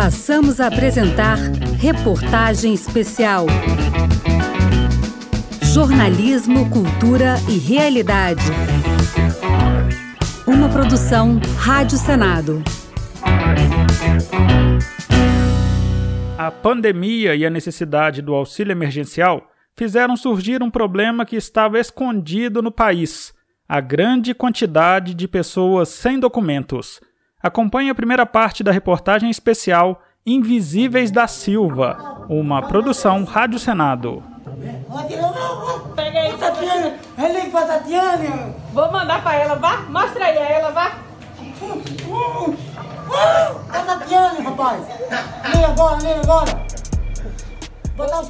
Passamos a apresentar Reportagem Especial. Jornalismo, Cultura e Realidade. Uma produção Rádio Senado. A pandemia e a necessidade do auxílio emergencial fizeram surgir um problema que estava escondido no país: a grande quantidade de pessoas sem documentos. Acompanhe a primeira parte da reportagem especial Invisíveis da Silva, uma produção Rádio Senado. Pega aí, Tatiana. Limpa, Tatiana. Vou mandar pra ela, vá. Mostra aí a ela, vá. A Tatiana, rapaz. Lê agora, lê agora.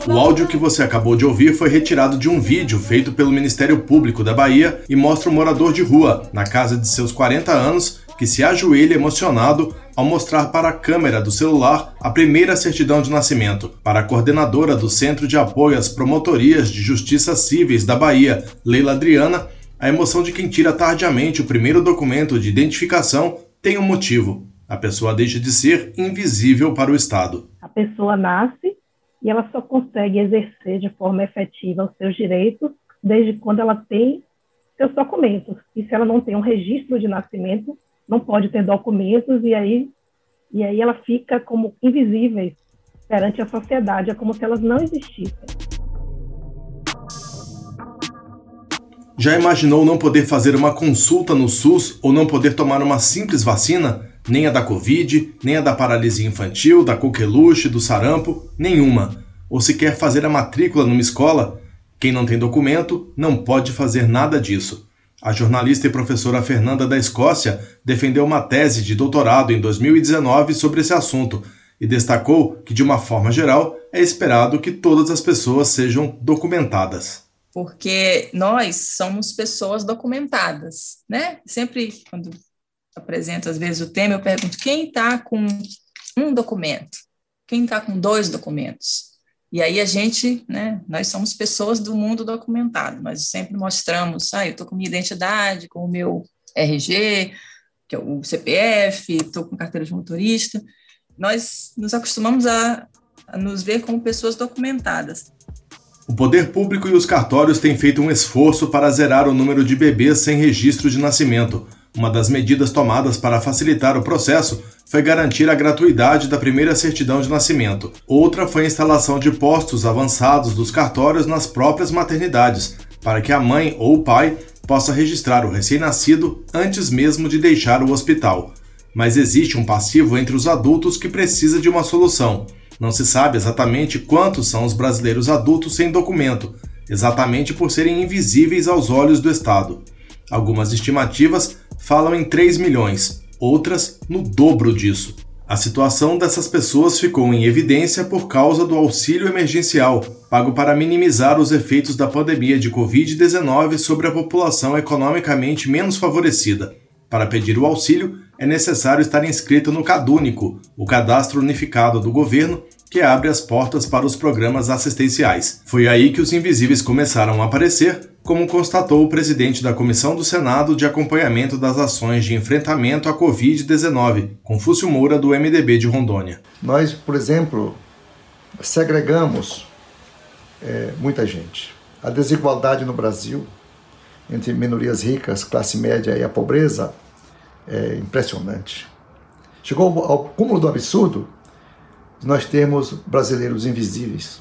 O áudio que você acabou de ouvir foi retirado de um vídeo feito pelo Ministério Público da Bahia e mostra um morador de rua, na casa de seus 40 anos, que se ajoelha emocionado ao mostrar para a câmera do celular a primeira certidão de nascimento. Para a coordenadora do Centro de Apoio às Promotorias de Justiça Cíveis da Bahia, Leila Adriana, a emoção de quem tira tardiamente o primeiro documento de identificação tem um motivo. A pessoa deixa de ser invisível para o Estado. A pessoa nasce e ela só consegue exercer de forma efetiva os seus direitos desde quando ela tem seus documentos. E se ela não tem um registro de nascimento, não pode ter documentos e aí e aí ela fica como invisível perante a sociedade, é como se elas não existissem. Já imaginou não poder fazer uma consulta no SUS ou não poder tomar uma simples vacina? Nem a da Covid, nem a da paralisia infantil, da coqueluche, do sarampo, nenhuma. Ou se quer fazer a matrícula numa escola? Quem não tem documento não pode fazer nada disso. A jornalista e professora Fernanda da Escócia defendeu uma tese de doutorado em 2019 sobre esse assunto e destacou que, de uma forma geral, é esperado que todas as pessoas sejam documentadas. Porque nós somos pessoas documentadas, né? Sempre quando apresento, às vezes, o tema, eu pergunto quem está com um documento, quem está com dois documentos. E aí a gente, né, nós somos pessoas do mundo documentado, nós sempre mostramos, ah, eu estou com minha identidade, com o meu RG, que é o CPF, estou com carteira de motorista. Nós nos acostumamos a, a nos ver como pessoas documentadas. O poder público e os cartórios têm feito um esforço para zerar o número de bebês sem registro de nascimento. Uma das medidas tomadas para facilitar o processo foi garantir a gratuidade da primeira certidão de nascimento. Outra foi a instalação de postos avançados dos cartórios nas próprias maternidades, para que a mãe ou o pai possa registrar o recém-nascido antes mesmo de deixar o hospital. Mas existe um passivo entre os adultos que precisa de uma solução. Não se sabe exatamente quantos são os brasileiros adultos sem documento, exatamente por serem invisíveis aos olhos do Estado. Algumas estimativas falam em 3 milhões, outras no dobro disso. A situação dessas pessoas ficou em evidência por causa do auxílio emergencial, pago para minimizar os efeitos da pandemia de Covid-19 sobre a população economicamente menos favorecida. Para pedir o auxílio, é necessário estar inscrito no CadÚnico, o cadastro unificado do governo que abre as portas para os programas assistenciais. Foi aí que os invisíveis começaram a aparecer, como constatou o presidente da Comissão do Senado de Acompanhamento das Ações de Enfrentamento à Covid-19, Confúcio Moura, do MDB de Rondônia. Nós, por exemplo, segregamos é, muita gente. A desigualdade no Brasil entre minorias ricas, classe média e a pobreza é impressionante. Chegou ao cúmulo do absurdo nós temos brasileiros invisíveis,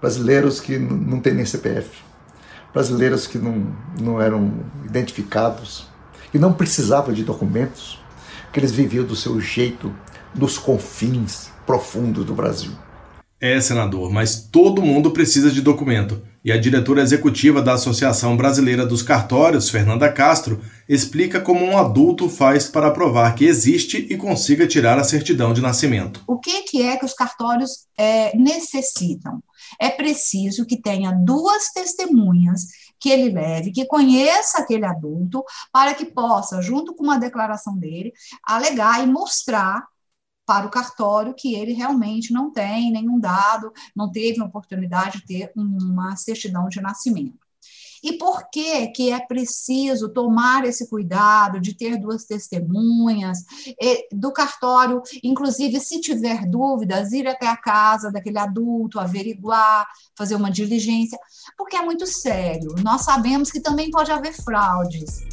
brasileiros que não têm nem CPF, brasileiros que não, não eram identificados, que não precisavam de documentos, que eles viviam do seu jeito nos confins profundos do Brasil. É, senador, mas todo mundo precisa de documento. E a diretora executiva da Associação Brasileira dos Cartórios, Fernanda Castro, explica como um adulto faz para provar que existe e consiga tirar a certidão de nascimento. O que, que é que os cartórios é, necessitam? É preciso que tenha duas testemunhas que ele leve, que conheça aquele adulto, para que possa, junto com uma declaração dele, alegar e mostrar para o cartório que ele realmente não tem nenhum dado, não teve oportunidade de ter uma certidão de nascimento. E por que que é preciso tomar esse cuidado de ter duas testemunhas, do cartório, inclusive, se tiver dúvidas, ir até a casa daquele adulto, averiguar, fazer uma diligência, porque é muito sério. Nós sabemos que também pode haver fraudes.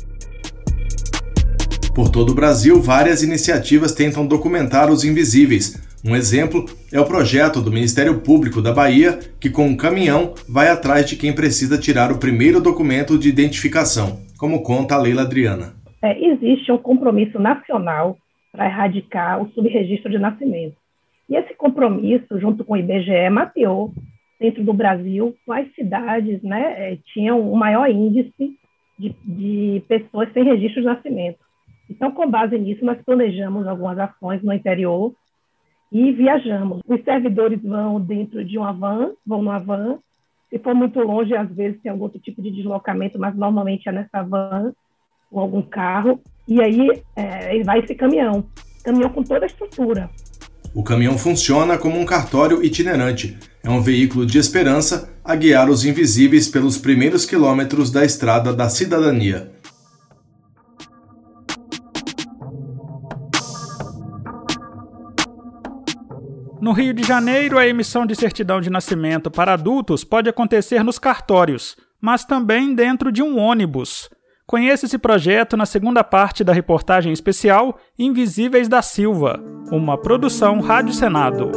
Por todo o Brasil, várias iniciativas tentam documentar os invisíveis. Um exemplo é o projeto do Ministério Público da Bahia, que com um caminhão vai atrás de quem precisa tirar o primeiro documento de identificação, como conta a Leila Adriana. É, existe um compromisso nacional para erradicar o subregistro de nascimento. E esse compromisso, junto com o IBGE, mapeou dentro do Brasil quais cidades né, é, tinham o maior índice de, de pessoas sem registro de nascimento. Então, com base nisso, nós planejamos algumas ações no interior e viajamos. Os servidores vão dentro de uma van, vão numa van. Se for muito longe, às vezes tem algum outro tipo de deslocamento, mas normalmente é nessa van ou algum carro. E aí é, vai esse caminhão, caminhão com toda a estrutura. O caminhão funciona como um cartório itinerante. É um veículo de esperança a guiar os invisíveis pelos primeiros quilômetros da estrada da cidadania. No Rio de Janeiro, a emissão de certidão de nascimento para adultos pode acontecer nos cartórios, mas também dentro de um ônibus. Conheça esse projeto na segunda parte da reportagem especial Invisíveis da Silva, uma produção Rádio Senado.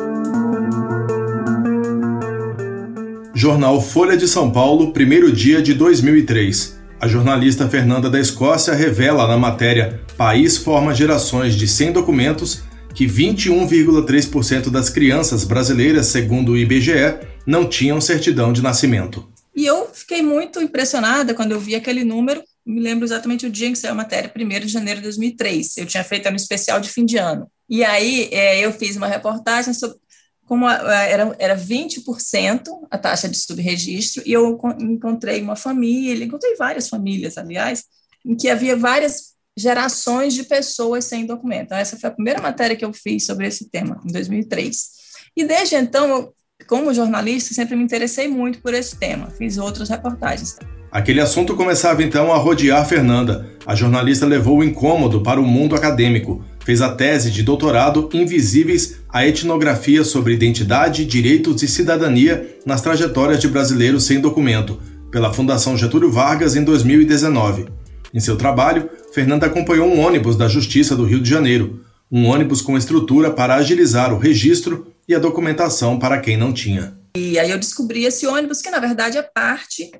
Jornal Folha de São Paulo, primeiro dia de 2003. A jornalista Fernanda da Escócia revela na matéria País forma gerações de sem documentos que 21,3% das crianças brasileiras, segundo o IBGE, não tinham certidão de nascimento. E eu fiquei muito impressionada quando eu vi aquele número. Me lembro exatamente o dia em que saiu a matéria, 1 de janeiro de 2003. Eu tinha feito no especial de fim de ano. E aí é, eu fiz uma reportagem sobre como era, era 20% a taxa de subregistro, e eu encontrei uma família, encontrei várias famílias, aliás, em que havia várias gerações de pessoas sem documento. Então, essa foi a primeira matéria que eu fiz sobre esse tema, em 2003. E desde então, eu, como jornalista, sempre me interessei muito por esse tema, fiz outras reportagens. Aquele assunto começava então a rodear Fernanda. A jornalista levou o incômodo para o mundo acadêmico. Fez a tese de doutorado Invisíveis a etnografia sobre identidade, direitos e cidadania nas trajetórias de brasileiros sem documento, pela Fundação Getúlio Vargas em 2019. Em seu trabalho, Fernanda acompanhou um ônibus da Justiça do Rio de Janeiro, um ônibus com estrutura para agilizar o registro e a documentação para quem não tinha. E aí eu descobri esse ônibus que, na verdade, é parte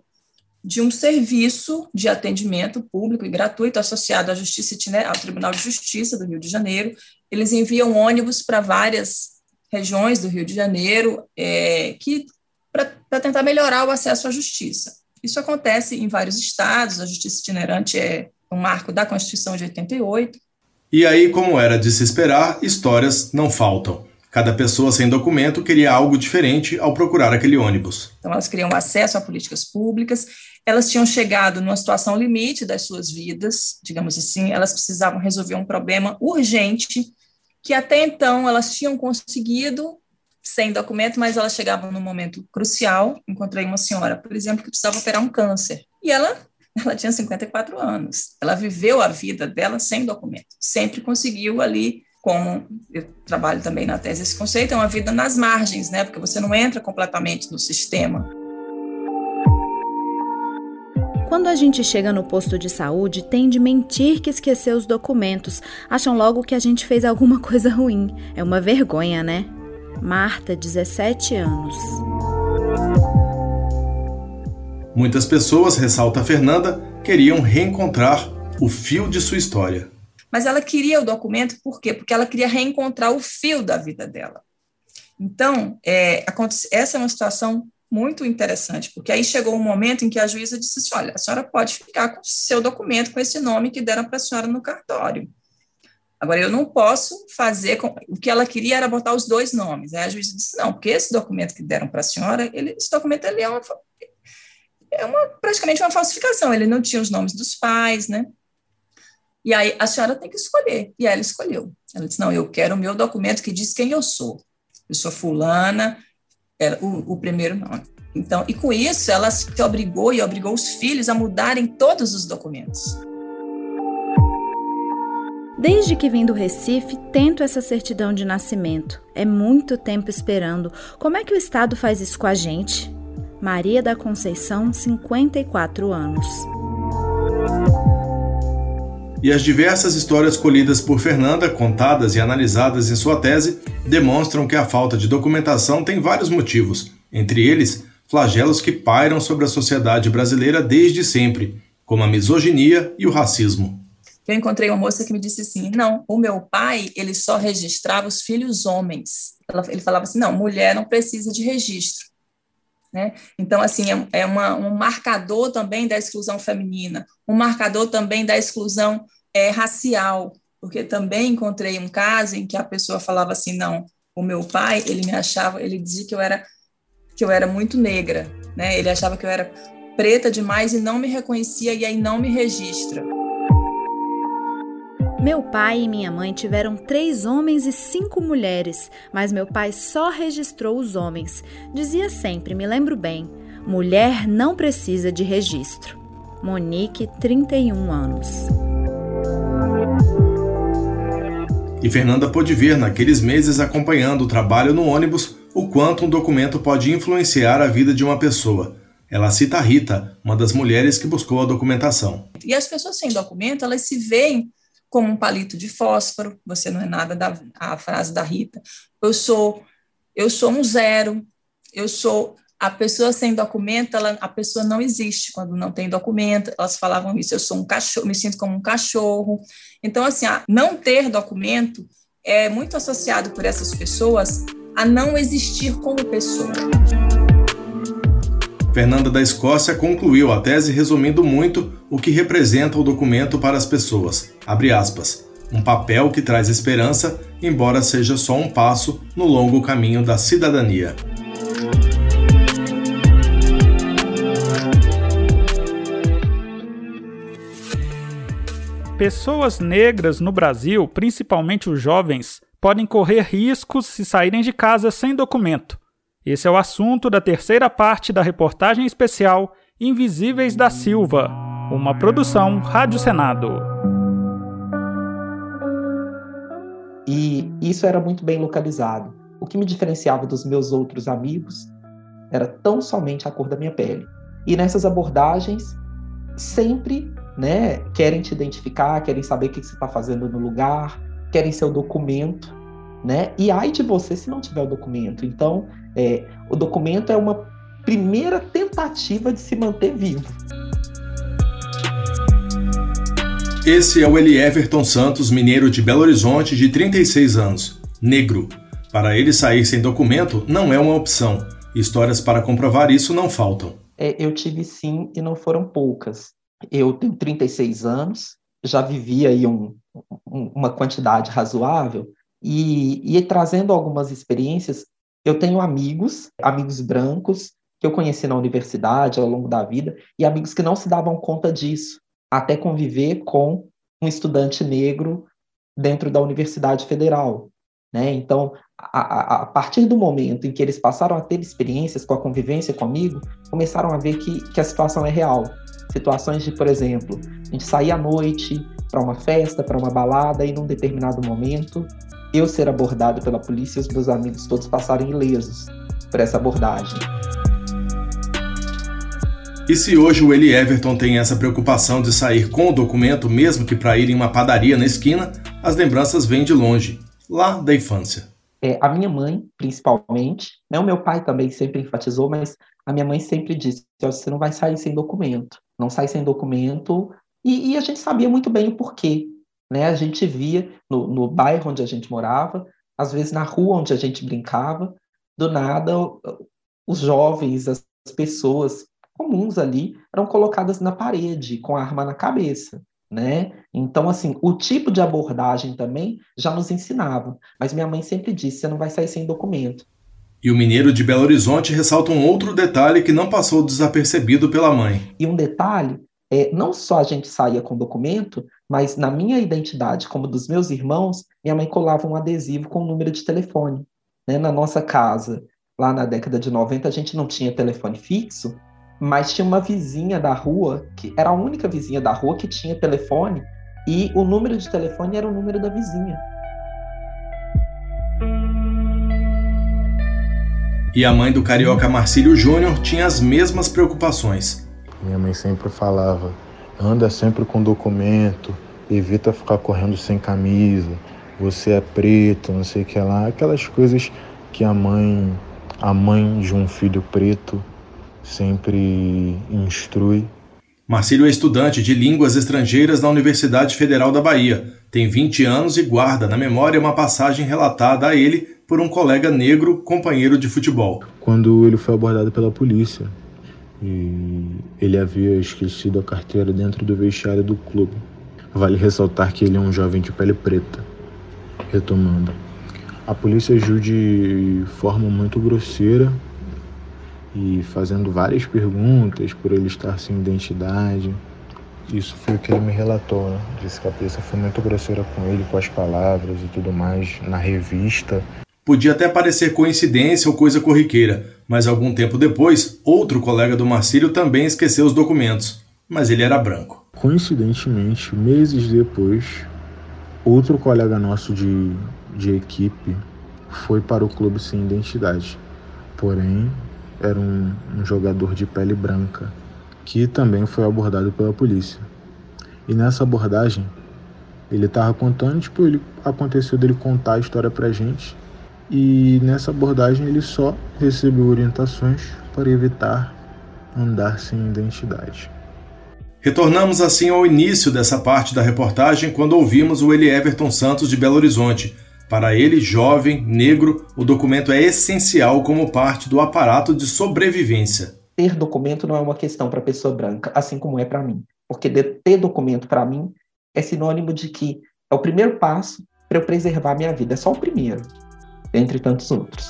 de um serviço de atendimento público e gratuito associado à Justiça ao Tribunal de Justiça do Rio de Janeiro. Eles enviam ônibus para várias regiões do Rio de Janeiro é, que para tentar melhorar o acesso à justiça. Isso acontece em vários estados, a justiça itinerante é um marco da Constituição de 88. E aí, como era de se esperar, histórias não faltam. Cada pessoa sem documento queria algo diferente ao procurar aquele ônibus. Então, elas queriam acesso a políticas públicas, elas tinham chegado numa situação limite das suas vidas, digamos assim, elas precisavam resolver um problema urgente que até então elas tinham conseguido sem documento, mas elas chegavam num momento crucial. Encontrei uma senhora, por exemplo, que precisava operar um câncer. E ela ela tinha 54 anos. Ela viveu a vida dela sem documento. Sempre conseguiu ali, como eu trabalho também na tese esse conceito, é uma vida nas margens, né? Porque você não entra completamente no sistema. Quando a gente chega no posto de saúde, tem de mentir que esqueceu os documentos. Acham logo que a gente fez alguma coisa ruim. É uma vergonha, né? Marta, 17 anos. Muitas pessoas, ressalta Fernanda, queriam reencontrar o fio de sua história. Mas ela queria o documento por quê? Porque ela queria reencontrar o fio da vida dela. Então, é, essa é uma situação muito interessante, porque aí chegou um momento em que a juíza disse assim, olha, a senhora pode ficar com o seu documento com esse nome que deram para a senhora no cartório. Agora, eu não posso fazer. Com... O que ela queria era botar os dois nomes. Aí a juíza disse: não, porque esse documento que deram para a senhora, ele, esse documento ele é uma, é uma, praticamente uma falsificação, ele não tinha os nomes dos pais, né? E aí a senhora tem que escolher. E ela escolheu. Ela disse: Não, eu quero o meu documento que diz quem eu sou. Eu sou fulana, era o, o primeiro nome. Então, e com isso, ela se obrigou e obrigou os filhos a mudarem todos os documentos. Desde que vim do Recife, tento essa certidão de nascimento. É muito tempo esperando. Como é que o Estado faz isso com a gente? Maria da Conceição, 54 anos. E as diversas histórias colhidas por Fernanda, contadas e analisadas em sua tese, demonstram que a falta de documentação tem vários motivos, entre eles, flagelos que pairam sobre a sociedade brasileira desde sempre, como a misoginia e o racismo. Eu encontrei uma moça que me disse assim: não, o meu pai ele só registrava os filhos homens. Ele falava assim: não, mulher não precisa de registro. Né? Então, assim, é, é uma, um marcador também da exclusão feminina, um marcador também da exclusão é, racial, porque também encontrei um caso em que a pessoa falava assim, não, o meu pai, ele me achava, ele dizia que eu era que eu era muito negra, né? Ele achava que eu era preta demais e não me reconhecia e aí não me registra. Meu pai e minha mãe tiveram três homens e cinco mulheres, mas meu pai só registrou os homens. Dizia sempre, me lembro bem: mulher não precisa de registro. Monique, 31 anos. E Fernanda pôde ver naqueles meses acompanhando o trabalho no ônibus o quanto um documento pode influenciar a vida de uma pessoa. Ela cita a Rita, uma das mulheres que buscou a documentação. E as pessoas sem documento, elas se veem como um palito de fósforo, você não é nada da a frase da Rita. Eu sou eu sou um zero. Eu sou a pessoa sem documento, ela, a pessoa não existe quando não tem documento. Elas falavam isso, eu sou um cachorro, me sinto como um cachorro. Então assim, não ter documento é muito associado por essas pessoas a não existir como pessoa. Fernanda da Escócia concluiu a tese resumindo muito o que representa o documento para as pessoas. Aspas. Um papel que traz esperança, embora seja só um passo no longo caminho da cidadania. Pessoas negras no Brasil, principalmente os jovens, podem correr riscos se saírem de casa sem documento. Esse é o assunto da terceira parte da reportagem especial Invisíveis da Silva, uma produção Rádio Senado. E isso era muito bem localizado. O que me diferenciava dos meus outros amigos era tão somente a cor da minha pele. E nessas abordagens, sempre né, querem te identificar, querem saber o que você está fazendo no lugar, querem seu documento, né? E ai de você se não tiver o documento. Então, é, o documento é uma primeira tentativa de se manter vivo. Esse é o Eli Everton Santos, mineiro de Belo Horizonte, de 36 anos, negro. Para ele sair sem documento não é uma opção. Histórias para comprovar isso não faltam. É, eu tive sim e não foram poucas. Eu tenho 36 anos, já vivi aí um, um, uma quantidade razoável e, e trazendo algumas experiências, eu tenho amigos, amigos brancos, que eu conheci na universidade ao longo da vida, e amigos que não se davam conta disso, até conviver com um estudante negro dentro da Universidade Federal. Né? Então, a, a, partir do momento em que eles passaram a ter experiências com a convivência comigo, começaram a ver que, que a situação é real. Situações de, por exemplo, a gente sair à noite para uma festa, para uma balada, e num determinado momento eu ser abordado pela polícia e os meus amigos todos passarem ilesos por essa abordagem. E se hoje o Eli Everton tem essa preocupação de sair com o documento, mesmo que para ir em uma padaria na esquina, as lembranças vêm de longe, lá da infância. É, a minha mãe, principalmente, né, o meu pai também sempre enfatizou, mas a minha mãe sempre disse: você não vai sair sem documento, não sai sem documento. E, e a gente sabia muito bem o porquê. Né? A gente via no, no bairro onde a gente morava, às vezes na rua onde a gente brincava, do nada os jovens, as pessoas comuns ali eram colocadas na parede com a arma na cabeça, né? Então assim, o tipo de abordagem também já nos ensinava, mas minha mãe sempre disse, você não vai sair sem documento. E o mineiro de Belo Horizonte ressalta um outro detalhe que não passou desapercebido pela mãe. E um detalhe é, não só a gente saía com documento, mas na minha identidade, como dos meus irmãos, minha mãe colava um adesivo com o um número de telefone. Né? Na nossa casa, lá na década de 90, a gente não tinha telefone fixo, mas tinha uma vizinha da rua, que era a única vizinha da rua que tinha telefone, e o número de telefone era o número da vizinha. E a mãe do carioca Marcílio Júnior tinha as mesmas preocupações. Minha mãe sempre falava: anda sempre com documento, evita ficar correndo sem camisa, você é preto, não sei o que lá, aquelas coisas que a mãe, a mãe de um filho preto sempre instrui. Marcílio é estudante de línguas estrangeiras na Universidade Federal da Bahia. Tem 20 anos e guarda na memória uma passagem relatada a ele por um colega negro companheiro de futebol. Quando ele foi abordado pela polícia e ele havia esquecido a carteira dentro do vestiário do clube. Vale ressaltar que ele é um jovem de pele preta. Retomando, a polícia agiu de forma muito grosseira e fazendo várias perguntas por ele estar sem identidade. Isso foi o que ele me relatou, né? Disse que a polícia foi muito grosseira com ele, com as palavras e tudo mais, na revista. Podia até parecer coincidência ou coisa corriqueira, mas algum tempo depois, outro colega do Marcílio também esqueceu os documentos, mas ele era branco. Coincidentemente, meses depois, outro colega nosso de, de equipe foi para o clube sem identidade, porém era um, um jogador de pele branca que também foi abordado pela polícia. E nessa abordagem, ele estava contando, tipo, ele aconteceu dele contar a história pra gente e nessa abordagem ele só recebeu orientações para evitar andar sem identidade. Retornamos assim ao início dessa parte da reportagem quando ouvimos o Eli Everton Santos de Belo Horizonte. Para ele, jovem, negro, o documento é essencial como parte do aparato de sobrevivência. Ter documento não é uma questão para pessoa branca, assim como é para mim. Porque ter documento para mim é sinônimo de que é o primeiro passo para eu preservar minha vida, é só o primeiro entre tantos outros.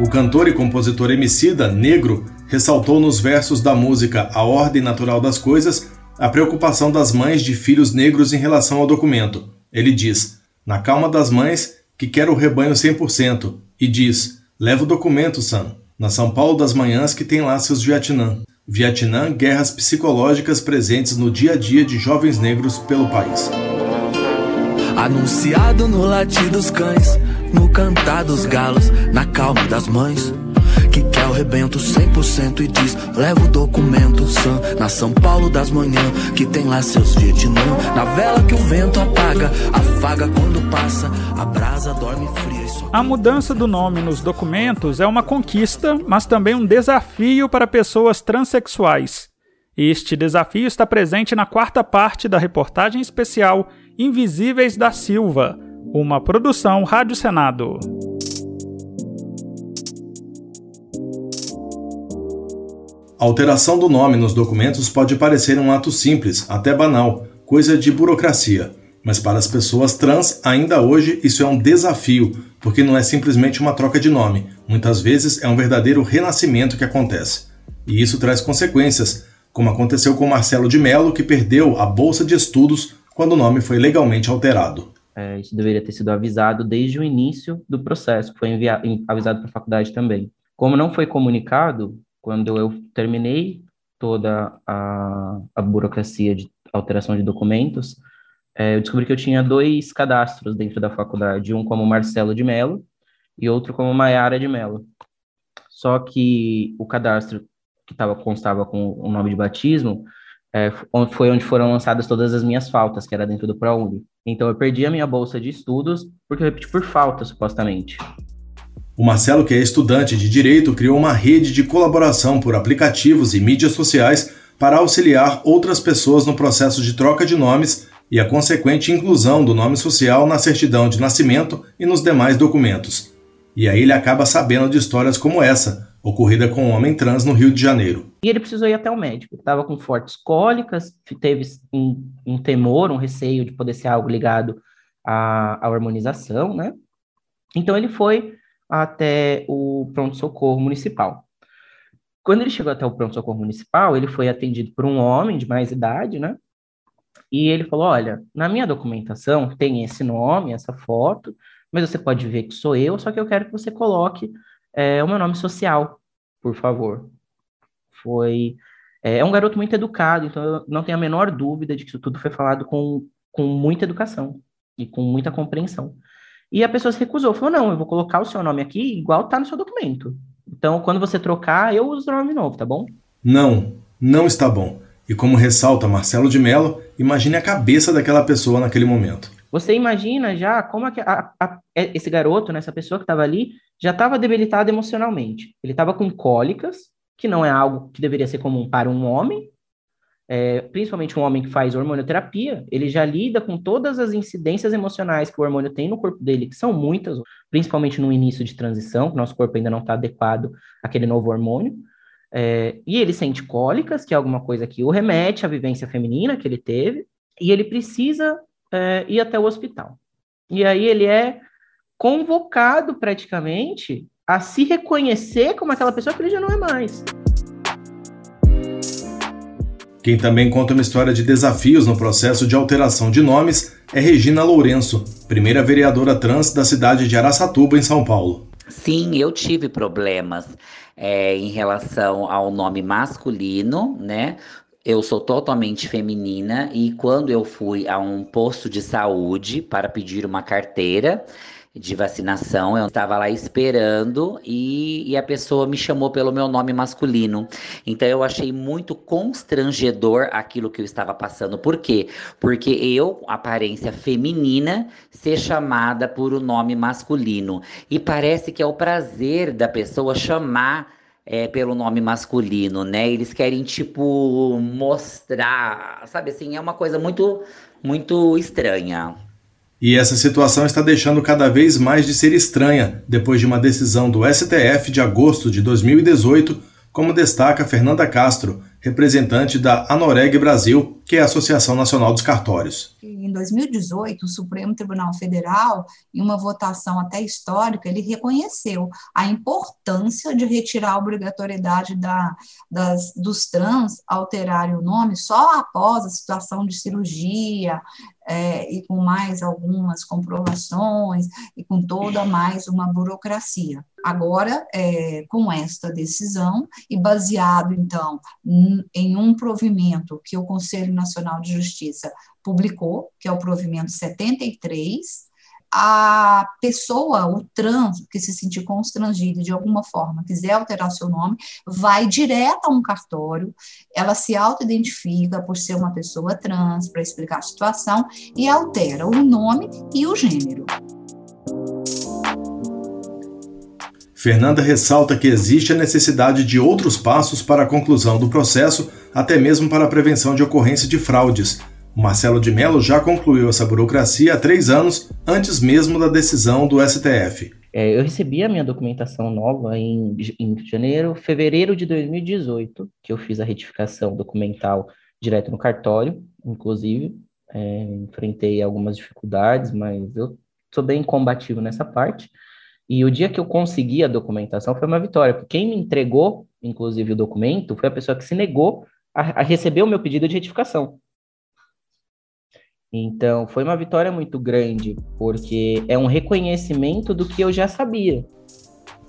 O cantor e compositor Emicida, negro, ressaltou nos versos da música A Ordem Natural das Coisas a preocupação das mães de filhos negros em relação ao documento. Ele diz, na calma das mães, que quer o rebanho 100%, e diz, leva o documento, Sam, na São Paulo das Manhãs que tem lá seus Vietnã. Vietnã, guerras psicológicas presentes no dia a dia de jovens negros pelo país. Anunciado no latir dos cães, no cantar dos galos, na calma das mães. Que quer o rebento 100% e diz: leva o documento Sam na São Paulo das manhãs, que tem lá seus Vietnã. Na vela que o vento apaga, afaga quando passa, a brasa dorme fria. Só... A mudança do nome nos documentos é uma conquista, mas também um desafio para pessoas transexuais. Este desafio está presente na quarta parte da reportagem especial Invisíveis da Silva, uma produção Rádio Senado. A alteração do nome nos documentos pode parecer um ato simples, até banal, coisa de burocracia. Mas para as pessoas trans, ainda hoje, isso é um desafio, porque não é simplesmente uma troca de nome. Muitas vezes é um verdadeiro renascimento que acontece. E isso traz consequências, como aconteceu com Marcelo de Mello, que perdeu a bolsa de estudos quando o nome foi legalmente alterado. É, isso deveria ter sido avisado desde o início do processo, foi enviado, avisado para a faculdade também. Como não foi comunicado, quando eu terminei toda a, a burocracia de alteração de documentos, é, eu descobri que eu tinha dois cadastros dentro da faculdade, um como Marcelo de Mello e outro como Maiara de Mello. Só que o cadastro que tava, constava com o nome de batismo é, foi onde foram lançadas todas as minhas faltas, que era dentro do ProUni. Então eu perdi a minha bolsa de estudos porque eu repeti por falta, supostamente. O Marcelo, que é estudante de direito, criou uma rede de colaboração por aplicativos e mídias sociais para auxiliar outras pessoas no processo de troca de nomes e a consequente inclusão do nome social na certidão de nascimento e nos demais documentos. E aí ele acaba sabendo de histórias como essa, ocorrida com um homem trans no Rio de Janeiro. E ele precisou ir até o médico. Estava com fortes cólicas, teve um, um, temor, um receio de poder ser algo ligado à, à harmonização, né? Então ele foi até o pronto-socorro municipal. Quando ele chegou até o pronto-socorro municipal, ele foi atendido por um homem de mais idade, né? E ele falou: Olha, na minha documentação tem esse nome, essa foto, mas você pode ver que sou eu, só que eu quero que você coloque é, o meu nome social, por favor. Foi. É, é um garoto muito educado, então eu não tenho a menor dúvida de que isso tudo foi falado com, com muita educação e com muita compreensão. E a pessoa se recusou, falou: não, eu vou colocar o seu nome aqui igual tá no seu documento. Então, quando você trocar, eu uso o nome novo, tá bom? Não, não está bom. E como ressalta Marcelo de Mello, imagine a cabeça daquela pessoa naquele momento. Você imagina já como a, a, a, esse garoto, né, essa pessoa que estava ali, já estava debilitado emocionalmente. Ele estava com cólicas, que não é algo que deveria ser comum para um homem, é, principalmente um homem que faz hormonioterapia, ele já lida com todas as incidências emocionais que o hormônio tem no corpo dele, que são muitas, principalmente no início de transição, que nosso corpo ainda não está adequado àquele novo hormônio. É, e ele sente cólicas, que é alguma coisa que o remete à vivência feminina que ele teve, e ele precisa é, ir até o hospital. E aí ele é convocado praticamente a se reconhecer como aquela pessoa que ele já não é mais. Quem também conta uma história de desafios no processo de alteração de nomes é Regina Lourenço, primeira vereadora trans da cidade de Araçatuba, em São Paulo. Sim, eu tive problemas é, em relação ao nome masculino, né? Eu sou totalmente feminina e quando eu fui a um posto de saúde para pedir uma carteira, de vacinação. Eu estava lá esperando e, e, a pessoa me chamou pelo meu nome masculino. Então eu achei muito constrangedor aquilo que eu estava passando. Por quê? Porque eu, aparência feminina, ser chamada por um nome masculino. E parece que é o prazer da pessoa chamar. É, pelo nome masculino, né? Eles querem, tipo, mostrar, sabe assim, é uma coisa muito, muito estranha. E essa situação está deixando cada vez mais de ser estranha depois de uma decisão do STF de agosto de 2018, como destaca Fernanda Castro, representante da Anoreg Brasil, que é a Associação Nacional dos Cartórios. Em 2018, o Supremo Tribunal Federal, em uma votação até histórica, ele reconheceu a importância de retirar a obrigatoriedade da, das, dos trans alterarem o nome só após a situação de cirurgia, é, e com mais algumas comprovações e com toda mais uma burocracia. Agora, é, com esta decisão e baseado, então, em um provimento que o Conselho Nacional de Justiça publicou, que é o provimento 73, a pessoa, o trans, que se sentir constrangido de alguma forma, quiser alterar seu nome, vai direto a um cartório, ela se auto-identifica por ser uma pessoa trans, para explicar a situação, e altera o nome e o gênero. Fernanda ressalta que existe a necessidade de outros passos para a conclusão do processo, até mesmo para a prevenção de ocorrência de fraudes. O Marcelo de Mello já concluiu essa burocracia há três anos, antes mesmo da decisão do STF. É, eu recebi a minha documentação nova em, em janeiro, fevereiro de 2018, que eu fiz a retificação documental direto no cartório, inclusive. É, enfrentei algumas dificuldades, mas eu sou bem combativo nessa parte. E o dia que eu consegui a documentação foi uma vitória, porque quem me entregou, inclusive, o documento foi a pessoa que se negou a, a receber o meu pedido de retificação. Então, foi uma vitória muito grande, porque é um reconhecimento do que eu já sabia.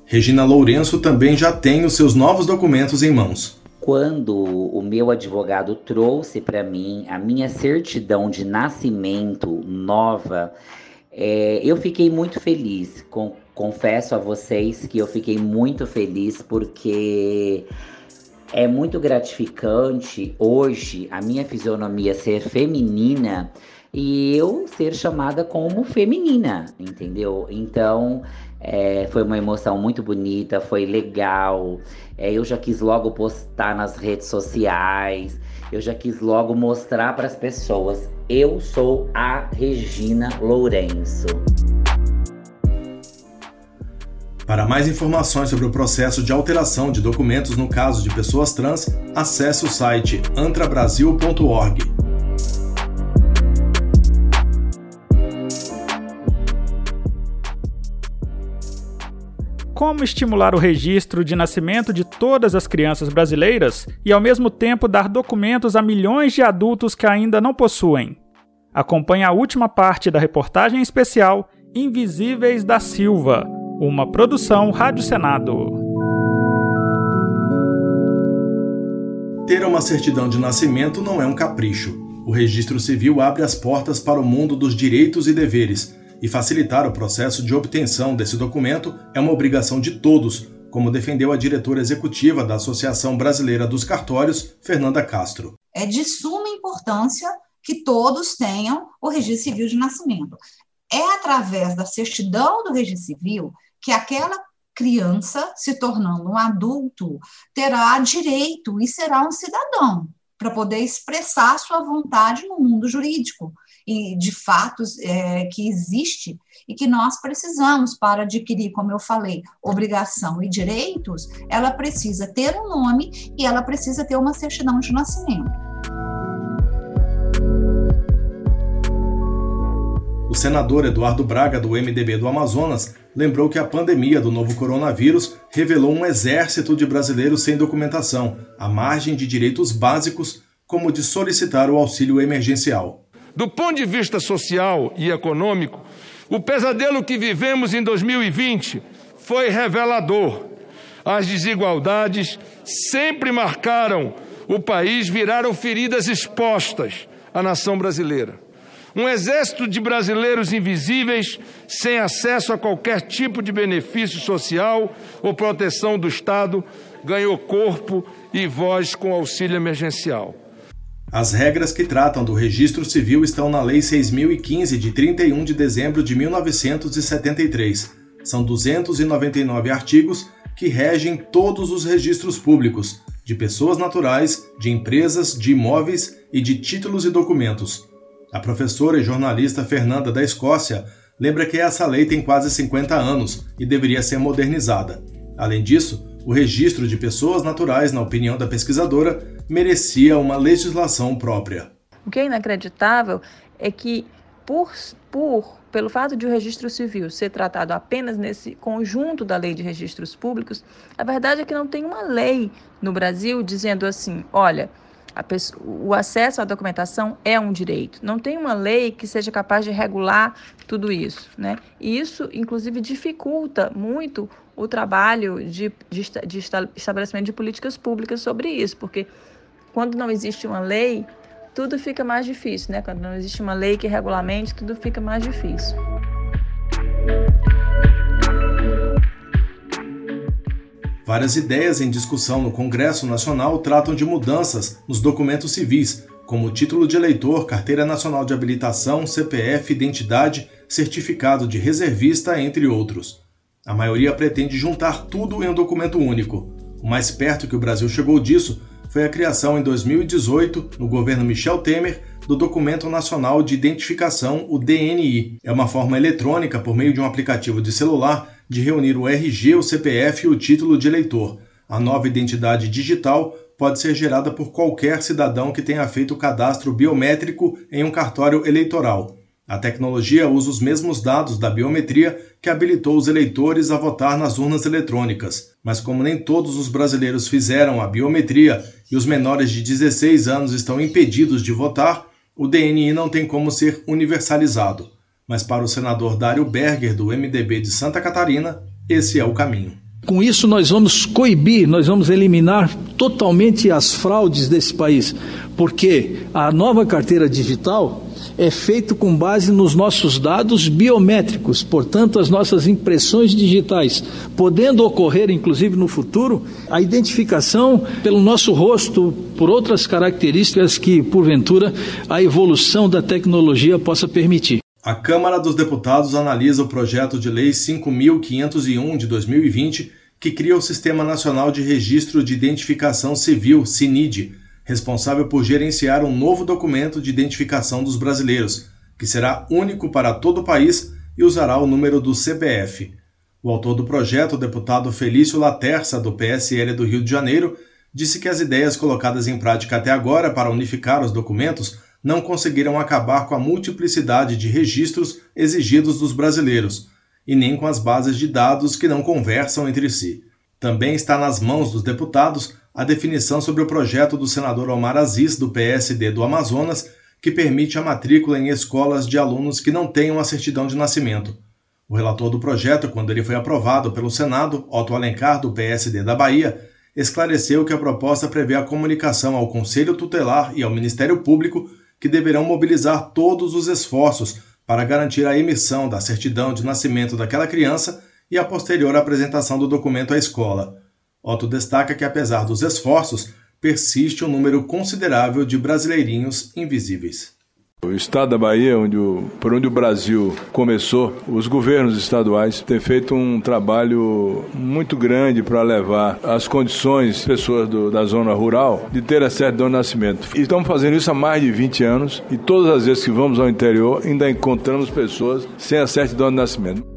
Regina Lourenço também já tem os seus novos documentos em mãos. Quando o meu advogado trouxe para mim a minha certidão de nascimento nova, é, eu fiquei muito feliz. Com, confesso a vocês que eu fiquei muito feliz porque é muito gratificante hoje a minha fisionomia ser feminina e eu ser chamada como feminina, entendeu? Então é, foi uma emoção muito bonita, foi legal. É, eu já quis logo postar nas redes sociais, eu já quis logo mostrar para as pessoas eu sou a Regina Lourenço. Para mais informações sobre o processo de alteração de documentos no caso de pessoas trans, acesse o site antrabrasil.org. Como estimular o registro de nascimento de todas as crianças brasileiras e, ao mesmo tempo, dar documentos a milhões de adultos que ainda não possuem? Acompanhe a última parte da reportagem especial Invisíveis da Silva, uma produção Rádio Senado. Ter uma certidão de nascimento não é um capricho. O registro civil abre as portas para o mundo dos direitos e deveres, e facilitar o processo de obtenção desse documento é uma obrigação de todos, como defendeu a diretora executiva da Associação Brasileira dos Cartórios, Fernanda Castro. É de suma importância que todos tenham o registro civil de nascimento. É através da certidão do registro civil que aquela criança, se tornando um adulto, terá direito e será um cidadão para poder expressar sua vontade no mundo jurídico e de fatos é, que existe e que nós precisamos para adquirir, como eu falei, obrigação e direitos, ela precisa ter um nome e ela precisa ter uma certidão de nascimento. O senador Eduardo Braga, do MDB do Amazonas, lembrou que a pandemia do novo coronavírus revelou um exército de brasileiros sem documentação, à margem de direitos básicos, como de solicitar o auxílio emergencial. Do ponto de vista social e econômico, o pesadelo que vivemos em 2020 foi revelador. As desigualdades sempre marcaram o país, viraram feridas expostas à nação brasileira. Um exército de brasileiros invisíveis, sem acesso a qualquer tipo de benefício social ou proteção do Estado, ganhou corpo e voz com auxílio emergencial. As regras que tratam do registro civil estão na Lei 6015 de 31 de dezembro de 1973. São 299 artigos que regem todos os registros públicos, de pessoas naturais, de empresas, de imóveis e de títulos e documentos. A professora e jornalista Fernanda da Escócia lembra que essa lei tem quase 50 anos e deveria ser modernizada. Além disso, o registro de pessoas naturais, na opinião da pesquisadora, merecia uma legislação própria. O que é inacreditável é que, por, por, pelo fato de o registro civil ser tratado apenas nesse conjunto da lei de registros públicos, a verdade é que não tem uma lei no Brasil dizendo assim: olha, Pessoa, o acesso à documentação é um direito. Não tem uma lei que seja capaz de regular tudo isso. Né? E isso, inclusive, dificulta muito o trabalho de, de, de estabelecimento de políticas públicas sobre isso, porque quando não existe uma lei, tudo fica mais difícil, né? Quando não existe uma lei que regulamente, tudo fica mais difícil. Várias ideias em discussão no Congresso Nacional tratam de mudanças nos documentos civis, como título de eleitor, carteira nacional de habilitação, CPF, identidade, certificado de reservista, entre outros. A maioria pretende juntar tudo em um documento único. O mais perto que o Brasil chegou disso foi a criação em 2018, no governo Michel Temer, do Documento Nacional de Identificação, o DNI. É uma forma eletrônica, por meio de um aplicativo de celular, de reunir o RG, o CPF e o título de eleitor. A nova identidade digital pode ser gerada por qualquer cidadão que tenha feito o cadastro biométrico em um cartório eleitoral. A tecnologia usa os mesmos dados da biometria que habilitou os eleitores a votar nas urnas eletrônicas, mas como nem todos os brasileiros fizeram a biometria e os menores de 16 anos estão impedidos de votar, o DNI não tem como ser universalizado. Mas para o senador Dário Berger, do MDB de Santa Catarina, esse é o caminho. Com isso, nós vamos coibir, nós vamos eliminar totalmente as fraudes desse país, porque a nova carteira digital é feito com base nos nossos dados biométricos, portanto, as nossas impressões digitais, podendo ocorrer, inclusive no futuro, a identificação pelo nosso rosto, por outras características que, porventura, a evolução da tecnologia possa permitir. A Câmara dos Deputados analisa o projeto de lei 5.501 de 2020, que cria o Sistema Nacional de Registro de Identificação Civil, CINID responsável por gerenciar um novo documento de identificação dos brasileiros, que será único para todo o país e usará o número do CPF. O autor do projeto, o deputado Felício Laterça, do PSL do Rio de Janeiro, disse que as ideias colocadas em prática até agora para unificar os documentos não conseguiram acabar com a multiplicidade de registros exigidos dos brasileiros, e nem com as bases de dados que não conversam entre si. Também está nas mãos dos deputados a definição sobre o projeto do senador Omar Aziz, do PSD do Amazonas, que permite a matrícula em escolas de alunos que não tenham a certidão de nascimento. O relator do projeto, quando ele foi aprovado pelo Senado, Otto Alencar, do PSD da Bahia, esclareceu que a proposta prevê a comunicação ao Conselho Tutelar e ao Ministério Público, que deverão mobilizar todos os esforços para garantir a emissão da certidão de nascimento daquela criança e a posterior apresentação do documento à escola. Otto destaca que, apesar dos esforços, persiste um número considerável de brasileirinhos invisíveis. O estado da Bahia, onde o, por onde o Brasil começou, os governos estaduais têm feito um trabalho muito grande para levar as condições pessoas do, da zona rural de ter a certidão de nascimento. E estamos fazendo isso há mais de 20 anos e todas as vezes que vamos ao interior ainda encontramos pessoas sem a certidão de nascimento.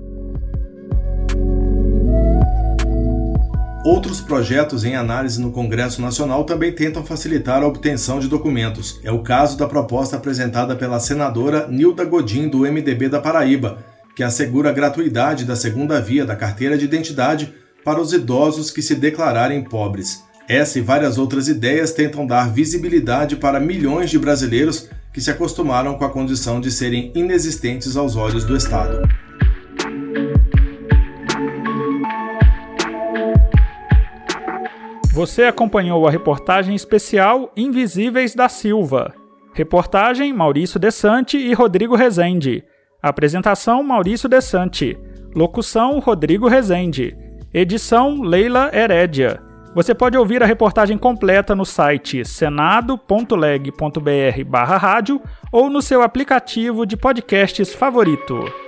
Outros projetos em análise no Congresso Nacional também tentam facilitar a obtenção de documentos. É o caso da proposta apresentada pela senadora Nilda Godin, do MDB da Paraíba, que assegura a gratuidade da segunda via da carteira de identidade para os idosos que se declararem pobres. Essa e várias outras ideias tentam dar visibilidade para milhões de brasileiros que se acostumaram com a condição de serem inexistentes aos olhos do Estado. Você acompanhou a reportagem especial Invisíveis da Silva. Reportagem Maurício Desante e Rodrigo Rezende. Apresentação Maurício Desante. Locução Rodrigo Rezende. Edição Leila Herédia. Você pode ouvir a reportagem completa no site senado.leg.br/rádio ou no seu aplicativo de podcasts favorito.